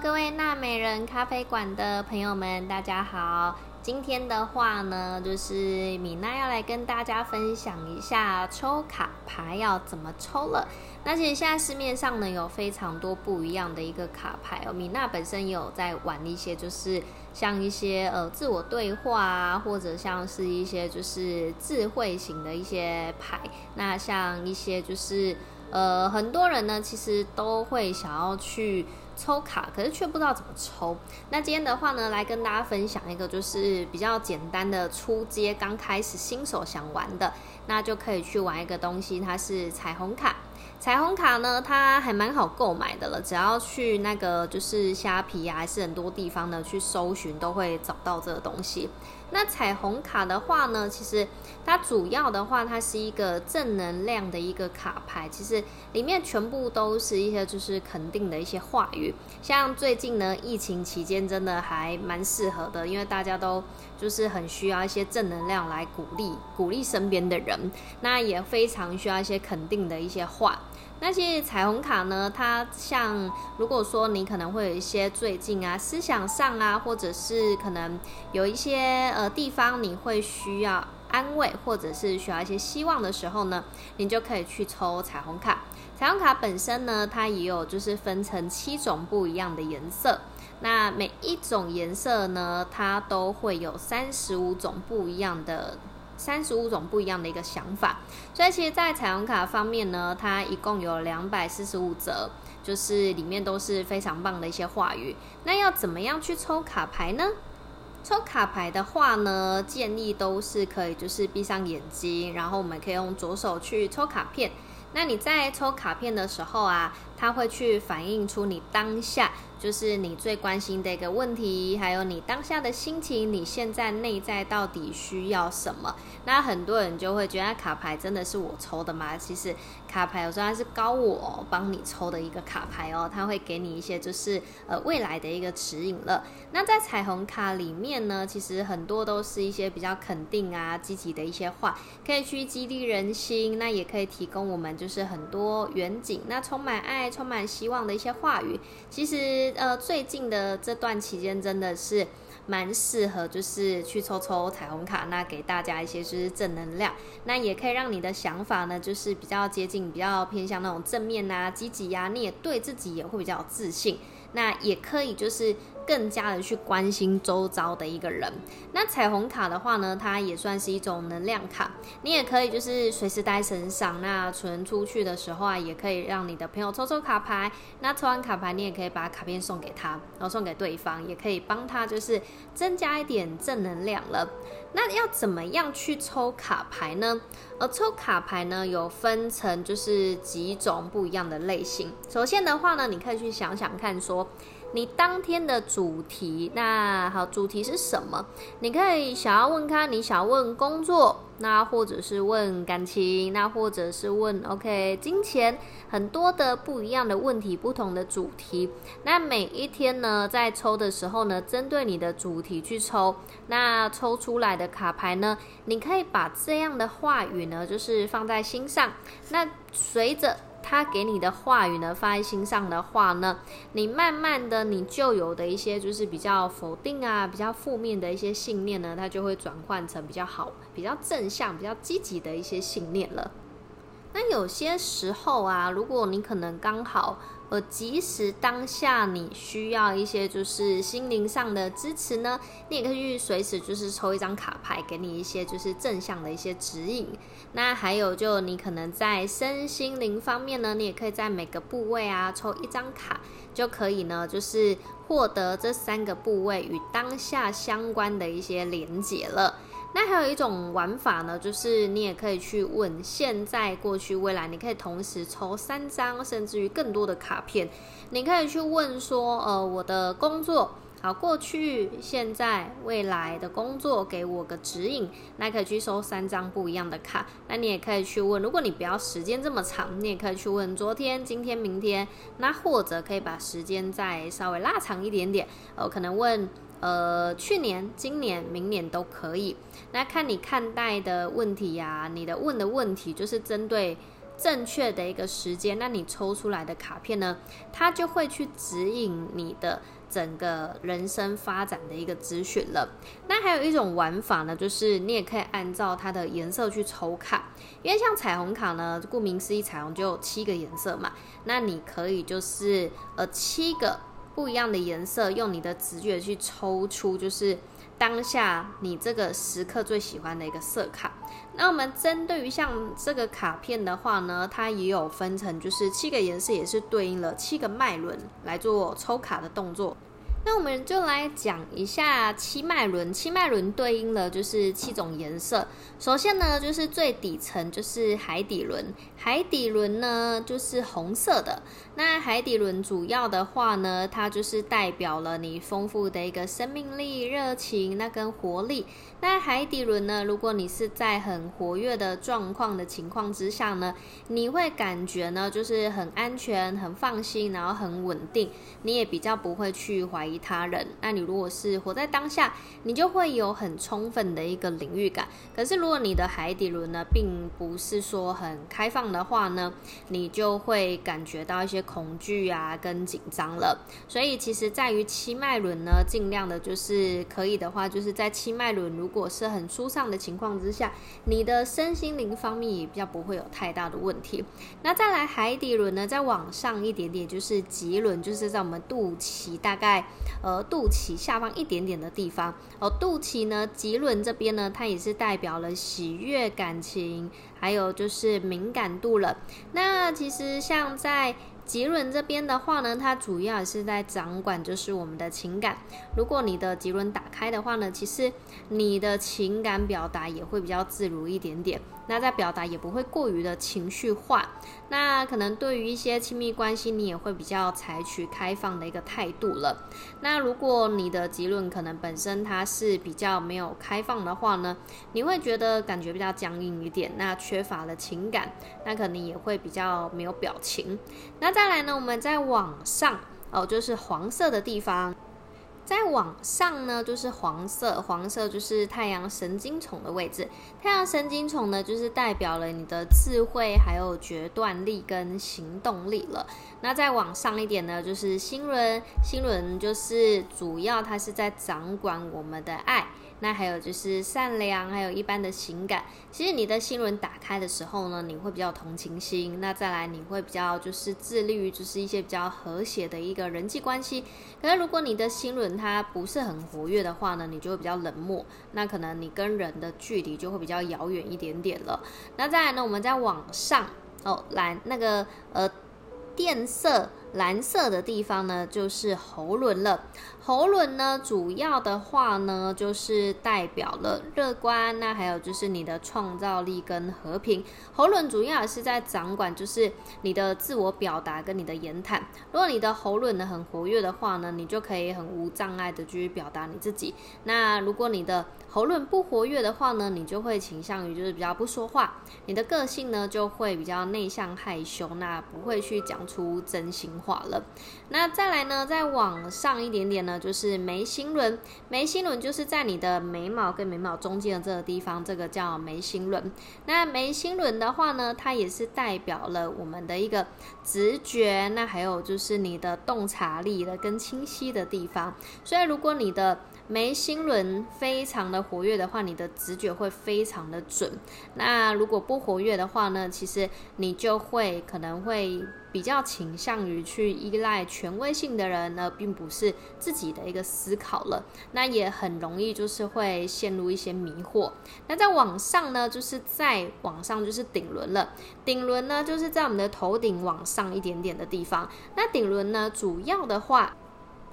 各位娜美人咖啡馆的朋友们，大家好。今天的话呢，就是米娜要来跟大家分享一下抽卡牌要怎么抽了。那其实现在市面上呢有非常多不一样的一个卡牌哦。米娜本身有在玩一些，就是像一些呃自我对话啊，或者像是一些就是智慧型的一些牌。那像一些就是呃很多人呢，其实都会想要去。抽卡，可是却不知道怎么抽。那今天的话呢，来跟大家分享一个，就是比较简单的初阶，刚开始新手想玩的，那就可以去玩一个东西，它是彩虹卡。彩虹卡呢，它还蛮好购买的了，只要去那个就是虾皮啊，还是很多地方呢去搜寻，都会找到这个东西。那彩虹卡的话呢，其实它主要的话，它是一个正能量的一个卡牌，其实里面全部都是一些就是肯定的一些话语。像最近呢，疫情期间真的还蛮适合的，因为大家都就是很需要一些正能量来鼓励鼓励身边的人，那也非常需要一些肯定的一些话。那些彩虹卡呢，它像如果说你可能会有一些最近啊思想上啊，或者是可能有一些呃地方你会需要安慰，或者是需要一些希望的时候呢，你就可以去抽彩虹卡。彩虹卡本身呢，它也有就是分成七种不一样的颜色，那每一种颜色呢，它都会有三十五种不一样的。三十五种不一样的一个想法，所以其实，在彩虹卡方面呢，它一共有两百四十五折，就是里面都是非常棒的一些话语。那要怎么样去抽卡牌呢？抽卡牌的话呢，建议都是可以，就是闭上眼睛，然后我们可以用左手去抽卡片。那你在抽卡片的时候啊，它会去反映出你当下。就是你最关心的一个问题，还有你当下的心情，你现在内在到底需要什么？那很多人就会觉得卡牌真的是我抽的吗？其实卡牌有时候它是高我帮你抽的一个卡牌哦，它会给你一些就是呃未来的一个指引了。那在彩虹卡里面呢，其实很多都是一些比较肯定啊、积极的一些话，可以去激励人心，那也可以提供我们就是很多远景，那充满爱、充满希望的一些话语。其实。呃，最近的这段期间真的是蛮适合，就是去抽抽彩虹卡，那给大家一些就是正能量，那也可以让你的想法呢，就是比较接近，比较偏向那种正面啊、积极呀，你也对自己也会比较有自信，那也可以就是。更加的去关心周遭的一个人。那彩虹卡的话呢，它也算是一种能量卡，你也可以就是随时带身上。那存出去的时候啊，也可以让你的朋友抽抽卡牌。那抽完卡牌，你也可以把卡片送给他，然后送给对方，也可以帮他就是增加一点正能量了。那要怎么样去抽卡牌呢？而抽卡牌呢，有分成就是几种不一样的类型。首先的话呢，你可以去想想看说。你当天的主题，那好，主题是什么？你可以想要问他，你想问工作，那或者是问感情，那或者是问 OK 金钱，很多的不一样的问题，不同的主题。那每一天呢，在抽的时候呢，针对你的主题去抽，那抽出来的卡牌呢，你可以把这样的话语呢，就是放在心上。那随着。他给你的话语呢，放在心上的话呢，你慢慢的，你就有的一些就是比较否定啊、比较负面的一些信念呢，它就会转换成比较好、比较正向、比较积极的一些信念了。那有些时候啊，如果你可能刚好。呃，即使当下你需要一些就是心灵上的支持呢，你也可以随时就是抽一张卡牌，给你一些就是正向的一些指引。那还有就你可能在身心灵方面呢，你也可以在每个部位啊抽一张卡，就可以呢就是获得这三个部位与当下相关的一些连结了。那还有一种玩法呢，就是你也可以去问现在、过去、未来，你可以同时抽三张，甚至于更多的卡片。你可以去问说，呃，我的工作，好，过去、现在、未来的工作，给我个指引。那可以去收三张不一样的卡。那你也可以去问，如果你不要时间这么长，你也可以去问昨天、今天、明天。那或者可以把时间再稍微拉长一点点，呃，可能问。呃，去年、今年、明年都可以。那看你看待的问题呀，你的问的问题就是针对正确的一个时间，那你抽出来的卡片呢，它就会去指引你的整个人生发展的一个资讯了。那还有一种玩法呢，就是你也可以按照它的颜色去抽卡，因为像彩虹卡呢，顾名思义，彩虹就有七个颜色嘛，那你可以就是呃七个不一样的颜色，用你的直觉去抽出，就是当下你这个时刻最喜欢的一个色卡。那我们针对于像这个卡片的话呢，它也有分成，就是七个颜色也是对应了七个脉轮来做抽卡的动作。那我们就来讲一下七脉轮，七脉轮对应了就是七种颜色。首先呢，就是最底层就是海底轮，海底轮呢就是红色的。那海底轮主要的话呢，它就是代表了你丰富的一个生命力、热情那跟活力。那海底轮呢，如果你是在很活跃的状况的情况之下呢，你会感觉呢就是很安全、很放心，然后很稳定，你也比较不会去怀疑他人。那你如果是活在当下，你就会有很充分的一个领域感。可是如果你的海底轮呢，并不是说很开放的话呢，你就会感觉到一些。恐惧啊，跟紧张了，所以其实在于七脉轮呢，尽量的就是可以的话，就是在七脉轮如果是很舒畅的情况之下，你的身心灵方面也比较不会有太大的问题。那再来海底轮呢，再往上一点点，就是脐轮，就是在我们肚脐大概呃肚脐下方一点点的地方哦。肚脐呢，脐轮这边呢，它也是代表了喜悦、感情，还有就是敏感度了。那其实像在吉轮这边的话呢，它主要是在掌管就是我们的情感。如果你的吉轮打开的话呢，其实你的情感表达也会比较自如一点点。那在表达也不会过于的情绪化，那可能对于一些亲密关系，你也会比较采取开放的一个态度了。那如果你的吉论可能本身它是比较没有开放的话呢，你会觉得感觉比较僵硬一点，那缺缺乏了情感，那可能也会比较没有表情。那再来呢，我们再往上哦，就是黄色的地方。再往上呢，就是黄色，黄色就是太阳神经丛的位置。太阳神经丛呢，就是代表了你的智慧、还有决断力跟行动力了。那再往上一点呢，就是心轮，心轮就是主要它是在掌管我们的爱。那还有就是善良，还有一般的情感。其实你的心轮打开的时候呢，你会比较同情心。那再来，你会比较就是致力于就是一些比较和谐的一个人际关系。可是如果你的心轮它不是很活跃的话呢，你就会比较冷漠。那可能你跟人的距离就会比较遥远一点点了。那再来呢，我们再往上哦，蓝那个呃，电色。蓝色的地方呢，就是喉轮了。喉轮呢，主要的话呢，就是代表了乐观，那还有就是你的创造力跟和平。喉轮主要是在掌管，就是你的自我表达跟你的言谈。如果你的喉轮呢很活跃的话呢，你就可以很无障碍的去表达你自己。那如果你的喉轮不活跃的话呢，你就会倾向于就是比较不说话，你的个性呢就会比较内向害羞，那不会去讲出真心。化了，那再来呢？再往上一点点呢，就是眉心轮。眉心轮就是在你的眉毛跟眉毛中间的这个地方，这个叫眉心轮。那眉心轮的话呢，它也是代表了我们的一个直觉，那还有就是你的洞察力的跟清晰的地方。所以如果你的眉心轮非常的活跃的话，你的直觉会非常的准。那如果不活跃的话呢，其实你就会可能会比较倾向于去依赖权威性的人呢，并不是自己的一个思考了。那也很容易就是会陷入一些迷惑。那在往上呢，就是在往上就是顶轮了。顶轮呢，就是在我们的头顶往上一点点的地方。那顶轮呢，主要的话。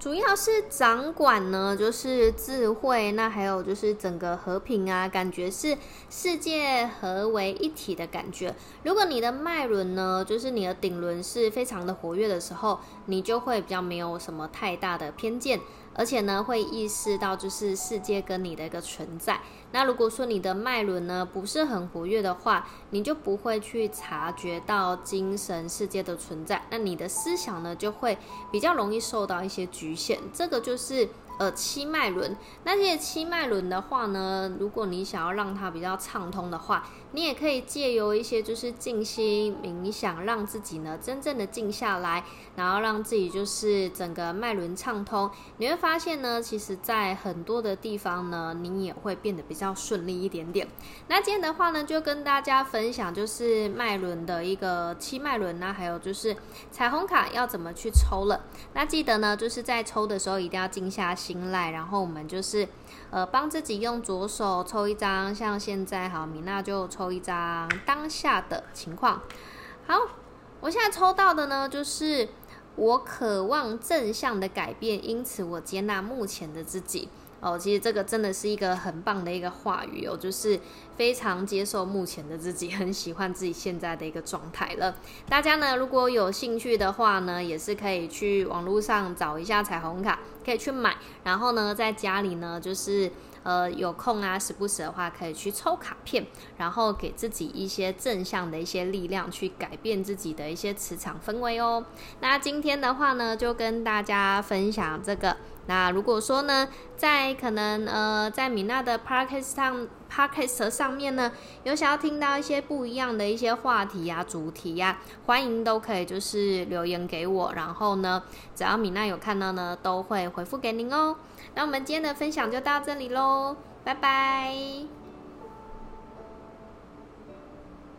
主要是掌管呢，就是智慧，那还有就是整个和平啊，感觉是世界合为一体的感觉。如果你的脉轮呢，就是你的顶轮是非常的活跃的时候，你就会比较没有什么太大的偏见。而且呢，会意识到就是世界跟你的一个存在。那如果说你的脉轮呢不是很活跃的话，你就不会去察觉到精神世界的存在。那你的思想呢就会比较容易受到一些局限。这个就是呃七脉轮。那这些七脉轮的话呢，如果你想要让它比较畅通的话，你也可以借由一些就是静心冥想，让自己呢真正的静下来，然后让自己就是整个脉轮畅通。你会发现呢，其实在很多的地方呢，你也会变得比较顺利一点点。那今天的话呢，就跟大家分享就是脉轮的一个七脉轮呢，还有就是彩虹卡要怎么去抽了。那记得呢，就是在抽的时候一定要静下心来，然后我们就是呃帮自己用左手抽一张，像现在好，米娜就抽一张当下的情况。好，我现在抽到的呢，就是我渴望正向的改变，因此我接纳目前的自己。哦，其实这个真的是一个很棒的一个话语哦，就是非常接受目前的自己，很喜欢自己现在的一个状态了。大家呢，如果有兴趣的话呢，也是可以去网络上找一下彩虹卡，可以去买。然后呢，在家里呢，就是呃有空啊，时不时的话，可以去抽卡片，然后给自己一些正向的一些力量，去改变自己的一些磁场氛围哦。那今天的话呢，就跟大家分享这个。那如果说呢，在可能呃，在米娜的 podcast 上 podcast 上面呢，有想要听到一些不一样的一些话题呀、主题呀，欢迎都可以就是留言给我，然后呢，只要米娜有看到呢，都会回复给您哦。那我们今天的分享就到这里喽，拜拜。